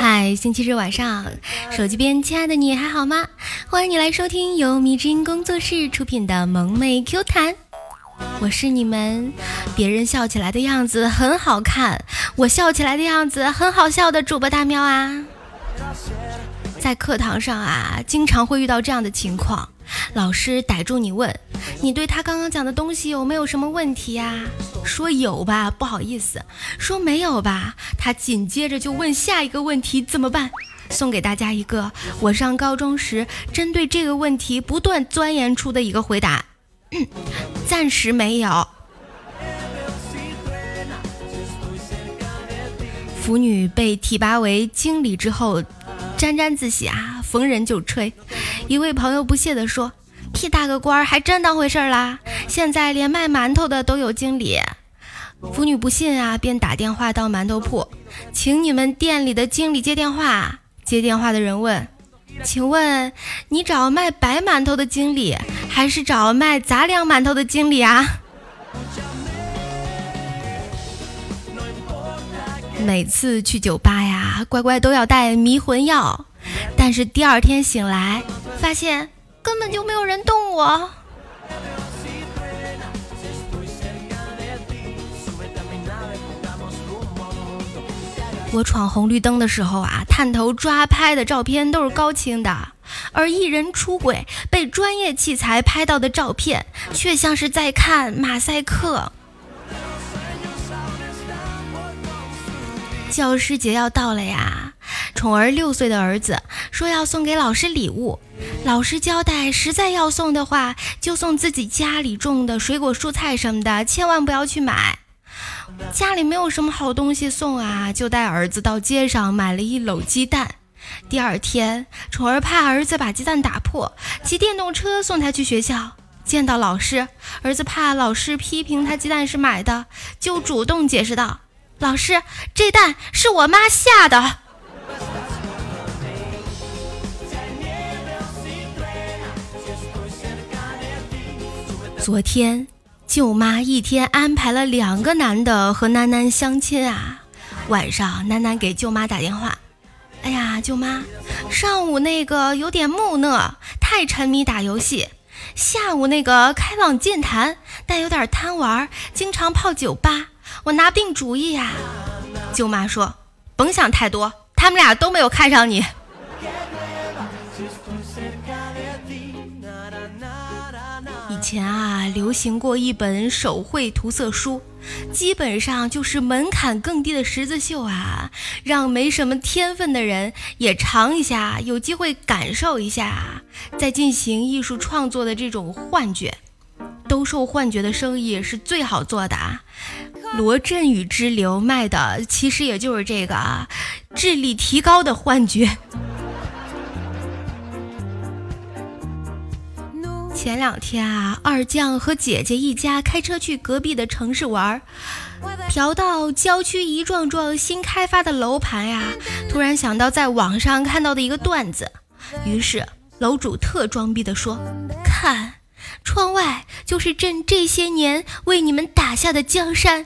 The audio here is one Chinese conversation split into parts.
嗨，星期日晚上，手机边亲爱的你还好吗？欢迎你来收听由迷之音工作室出品的萌妹 Q 弹，我是你们别人笑起来的样子很好看，我笑起来的样子很好笑的主播大喵啊。在课堂上啊，经常会遇到这样的情况。老师逮住你问，你对他刚刚讲的东西有没有什么问题呀？说有吧，不好意思；说没有吧，他紧接着就问下一个问题，怎么办？送给大家一个我上高中时针对这个问题不断钻研出的一个回答：暂时没有。腐女被提拔为经理之后，沾沾自喜啊，逢人就吹。一位朋友不屑地说：“屁大个官儿还真当回事啦！现在连卖馒头的都有经理。”腐女不信啊，便打电话到馒头铺，请你们店里的经理接电话。接电话的人问：“请问你找卖白馒头的经理，还是找卖杂粮馒头的经理啊？”每次去酒吧呀，乖乖都要带迷魂药，但是第二天醒来，发现根本就没有人动我。我闯红绿灯的时候啊，探头抓拍的照片都是高清的，而艺人出轨被专业器材拍到的照片，却像是在看马赛克。教师节要到了呀，宠儿六岁的儿子说要送给老师礼物，老师交代实在要送的话，就送自己家里种的水果蔬菜什么的，千万不要去买。家里没有什么好东西送啊，就带儿子到街上买了一篓鸡蛋。第二天，宠儿怕儿子把鸡蛋打破，骑电动车送他去学校。见到老师，儿子怕老师批评他鸡蛋是买的，就主动解释道。老师，这蛋是我妈下的。昨天舅妈一天安排了两个男的和囡囡相亲啊。晚上囡囡给舅妈打电话，哎呀，舅妈，上午那个有点木讷，太沉迷打游戏；下午那个开朗健谈，但有点贪玩，经常泡酒吧。我拿不定主意呀，舅妈说：“甭想太多，他们俩都没有看上你。”前啊，流行过一本手绘涂色书，基本上就是门槛更低的十字绣啊，让没什么天分的人也尝一下，有机会感受一下，在进行艺术创作的这种幻觉。兜售幻觉的生意是最好做的啊！罗振宇之流卖的其实也就是这个啊，智力提高的幻觉。前两天啊，二将和姐姐一家开车去隔壁的城市玩，调到郊区一幢幢新开发的楼盘呀，突然想到在网上看到的一个段子，于是楼主特装逼的说：“看。”窗外就是朕这些年为你们打下的江山，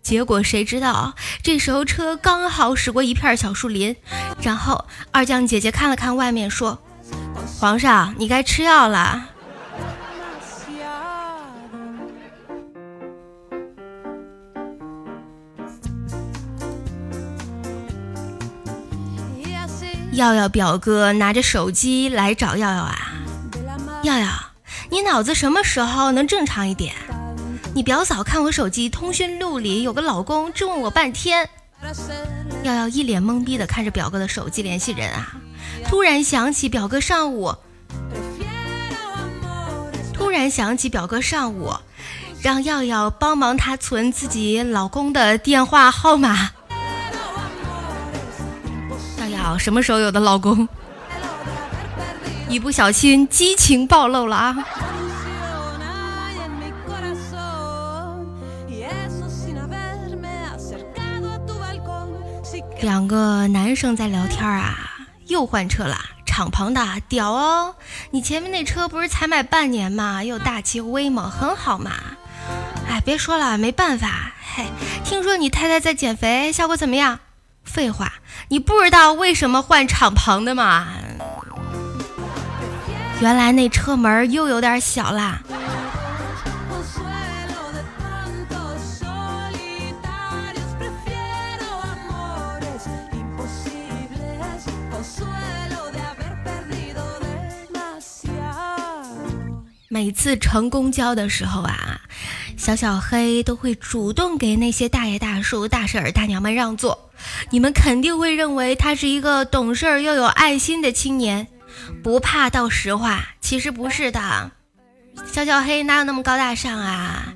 结果谁知道这时候车刚好驶过一片小树林，然后二将姐姐看了看外面，说：“皇上，你该吃药了。”耀耀表哥拿着手机来找耀耀啊，耀耀。你脑子什么时候能正常一点？你表嫂看我手机通讯录里有个老公，质问我半天。耀耀一脸懵逼的看着表哥的手机联系人啊，突然想起表哥上午，突然想起表哥上午让耀耀帮忙他存自己老公的电话号码。什么时候有的老公？一不小心激情暴露了啊！两个男生在聊天啊，又换车了，敞篷的，屌哦！你前面那车不是才买半年吗？又大气又威猛，很好嘛！哎，别说了，没办法，嘿，听说你太太在减肥，效果怎么样？废话，你不知道为什么换敞篷的吗？原来那车门又有点小啦。每次乘公交的时候啊，小小黑都会主动给那些大爷大叔、大婶儿大娘们让座。你们肯定会认为他是一个懂事又有爱心的青年，不怕道实话。其实不是的，小小黑哪有那么高大上啊？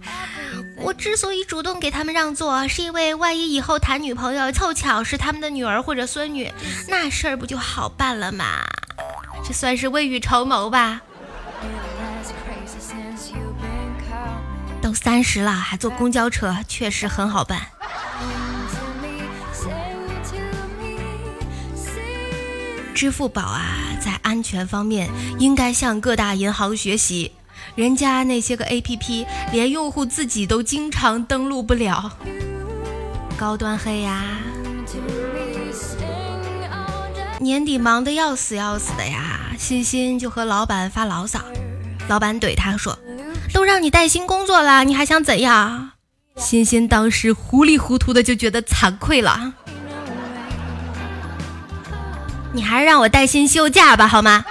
我之所以主动给他们让座，是因为万一以后谈女朋友凑巧是他们的女儿或者孙女，那事儿不就好办了吗？这算是未雨绸缪吧。都三十了还坐公交车，确实很好办。支付宝啊，在安全方面应该向各大银行学习，人家那些个 APP 连用户自己都经常登录不了，高端黑呀！年底忙得要死要死的呀，欣欣就和老板发牢骚，老板怼他说。都让你带薪工作了，你还想怎样？欣欣当时糊里糊涂的就觉得惭愧了。你还是让我带薪休假吧，好吗？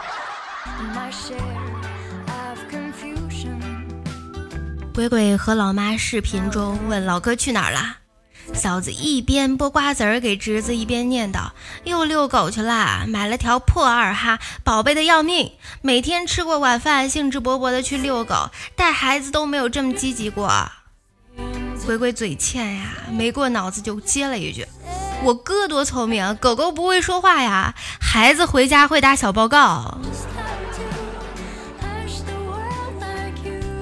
鬼鬼和老妈视频中问老哥去哪儿了，嫂子一边剥瓜子儿给侄子，一边念叨：“又遛狗去了，买了条破二哈，宝贝的要命。每天吃过晚饭，兴致勃勃的去遛狗。”带孩子都没有这么积极过，鬼鬼嘴欠呀，没过脑子就接了一句：“我哥多聪明，狗狗不会说话呀，孩子回家会打小报告。”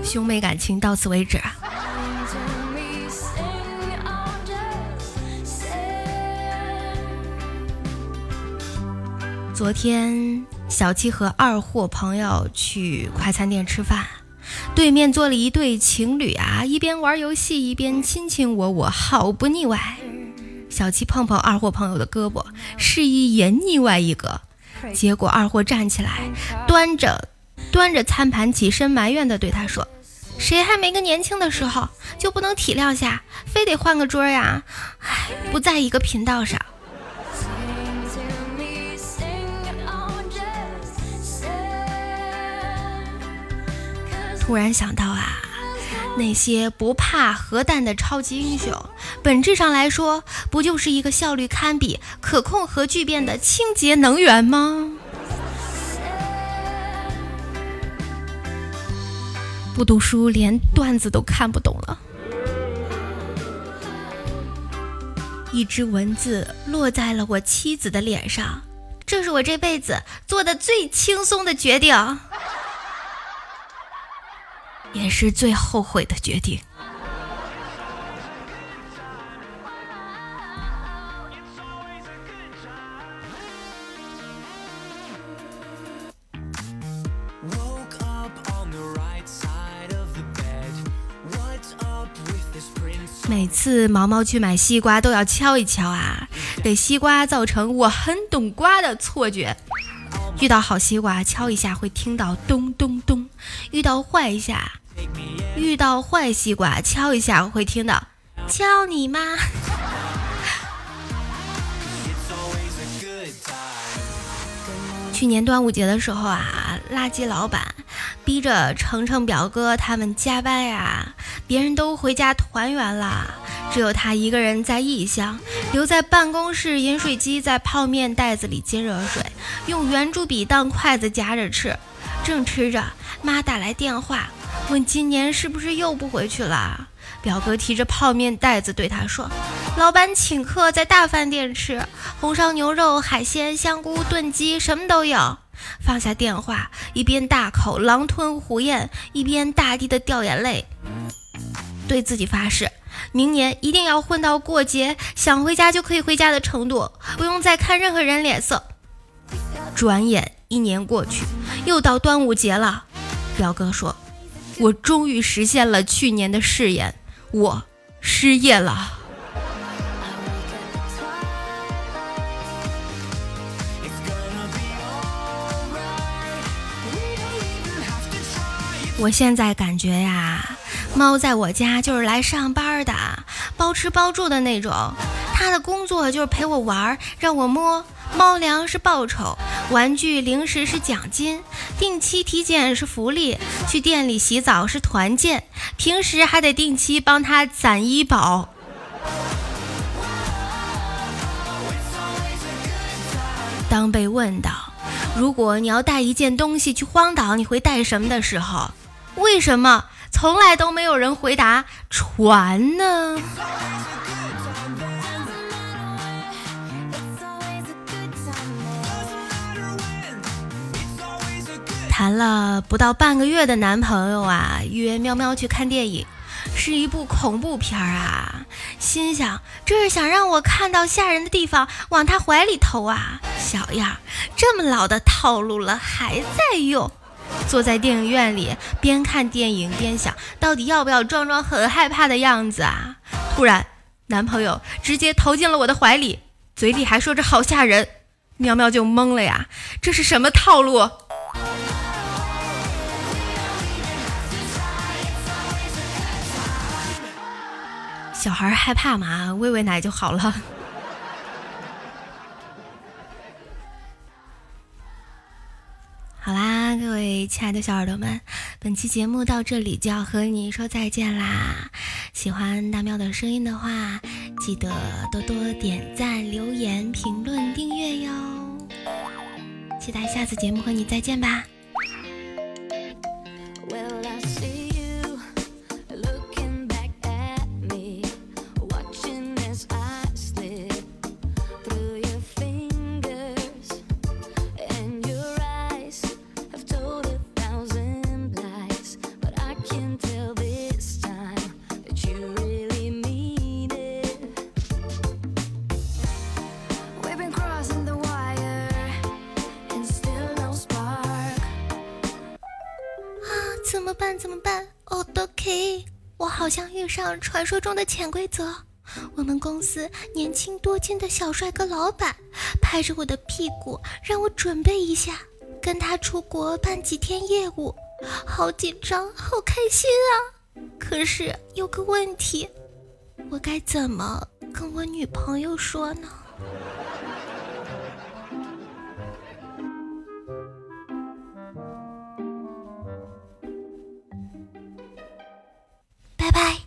兄妹感情到此为止。昨天小七和二货朋友去快餐店吃饭。对面坐了一对情侣啊，一边玩游戏一边卿卿我我，好不腻歪。小七碰碰二货朋友的胳膊，示意也腻歪一个。结果二货站起来，端着端着餐盘起身埋怨的对他说：“谁还没个年轻的时候，就不能体谅下，非得换个桌呀？唉，不在一个频道上。”突然想到啊，那些不怕核弹的超级英雄，本质上来说，不就是一个效率堪比、可控核聚变的清洁能源吗？不读书，连段子都看不懂了。一只蚊子落在了我妻子的脸上，这是我这辈子做的最轻松的决定。也是最后悔的决定。每次毛毛去买西瓜都要敲一敲啊，给西瓜造成我很懂瓜的错觉。遇到好西瓜，敲一下会听到咚咚咚；遇到坏下。遇到坏西瓜，敲一下会听到，敲你妈！去年端午节的时候啊，垃圾老板逼着程程表哥他们加班呀，别人都回家团圆了，只有他一个人在异乡，留在办公室饮水机在泡面袋子里接热水，用圆珠笔当筷子夹着吃，正吃着，妈打来电话。问今年是不是又不回去了？表哥提着泡面袋子对他说：“老板请客，在大饭店吃，红烧牛肉、海鲜、香菇炖鸡，什么都有。”放下电话，一边大口狼吞虎咽，一边大滴的掉眼泪，对自己发誓，明年一定要混到过节，想回家就可以回家的程度，不用再看任何人脸色。转眼一年过去，又到端午节了。表哥说，我终于实现了去年的誓言，我失业了。我现在感觉呀。猫在我家就是来上班的，包吃包住的那种。它的工作就是陪我玩，让我摸。猫粮是报酬，玩具零食是奖金，定期体检是福利，去店里洗澡是团建，平时还得定期帮它攒医保。当被问到，如果你要带一件东西去荒岛，你会带什么的时候，为什么从来都没有人回答船呢？谈了不到半个月的男朋友啊，约喵喵去看电影，是一部恐怖片啊。心想这是想让我看到吓人的地方往他怀里投啊，小样，这么老的套路了还在用。坐在电影院里边看电影边想到底要不要装装很害怕的样子啊。突然，男朋友直接投进了我的怀里，嘴里还说着好吓人，喵喵就懵了呀，这是什么套路？小孩害怕嘛，喂喂奶就好了。亲爱的小耳朵们，本期节目到这里就要和你说再见啦！喜欢大喵的声音的话，记得多多点赞、留言、评论、订阅哟！期待下次节目和你再见吧。么办？怎么办？哦，都可以。我好像遇上传说中的潜规则。我们公司年轻多金的小帅哥老板拍着我的屁股，让我准备一下，跟他出国办几天业务。好紧张，好开心啊！可是有个问题，我该怎么跟我女朋友说呢？バイバイ。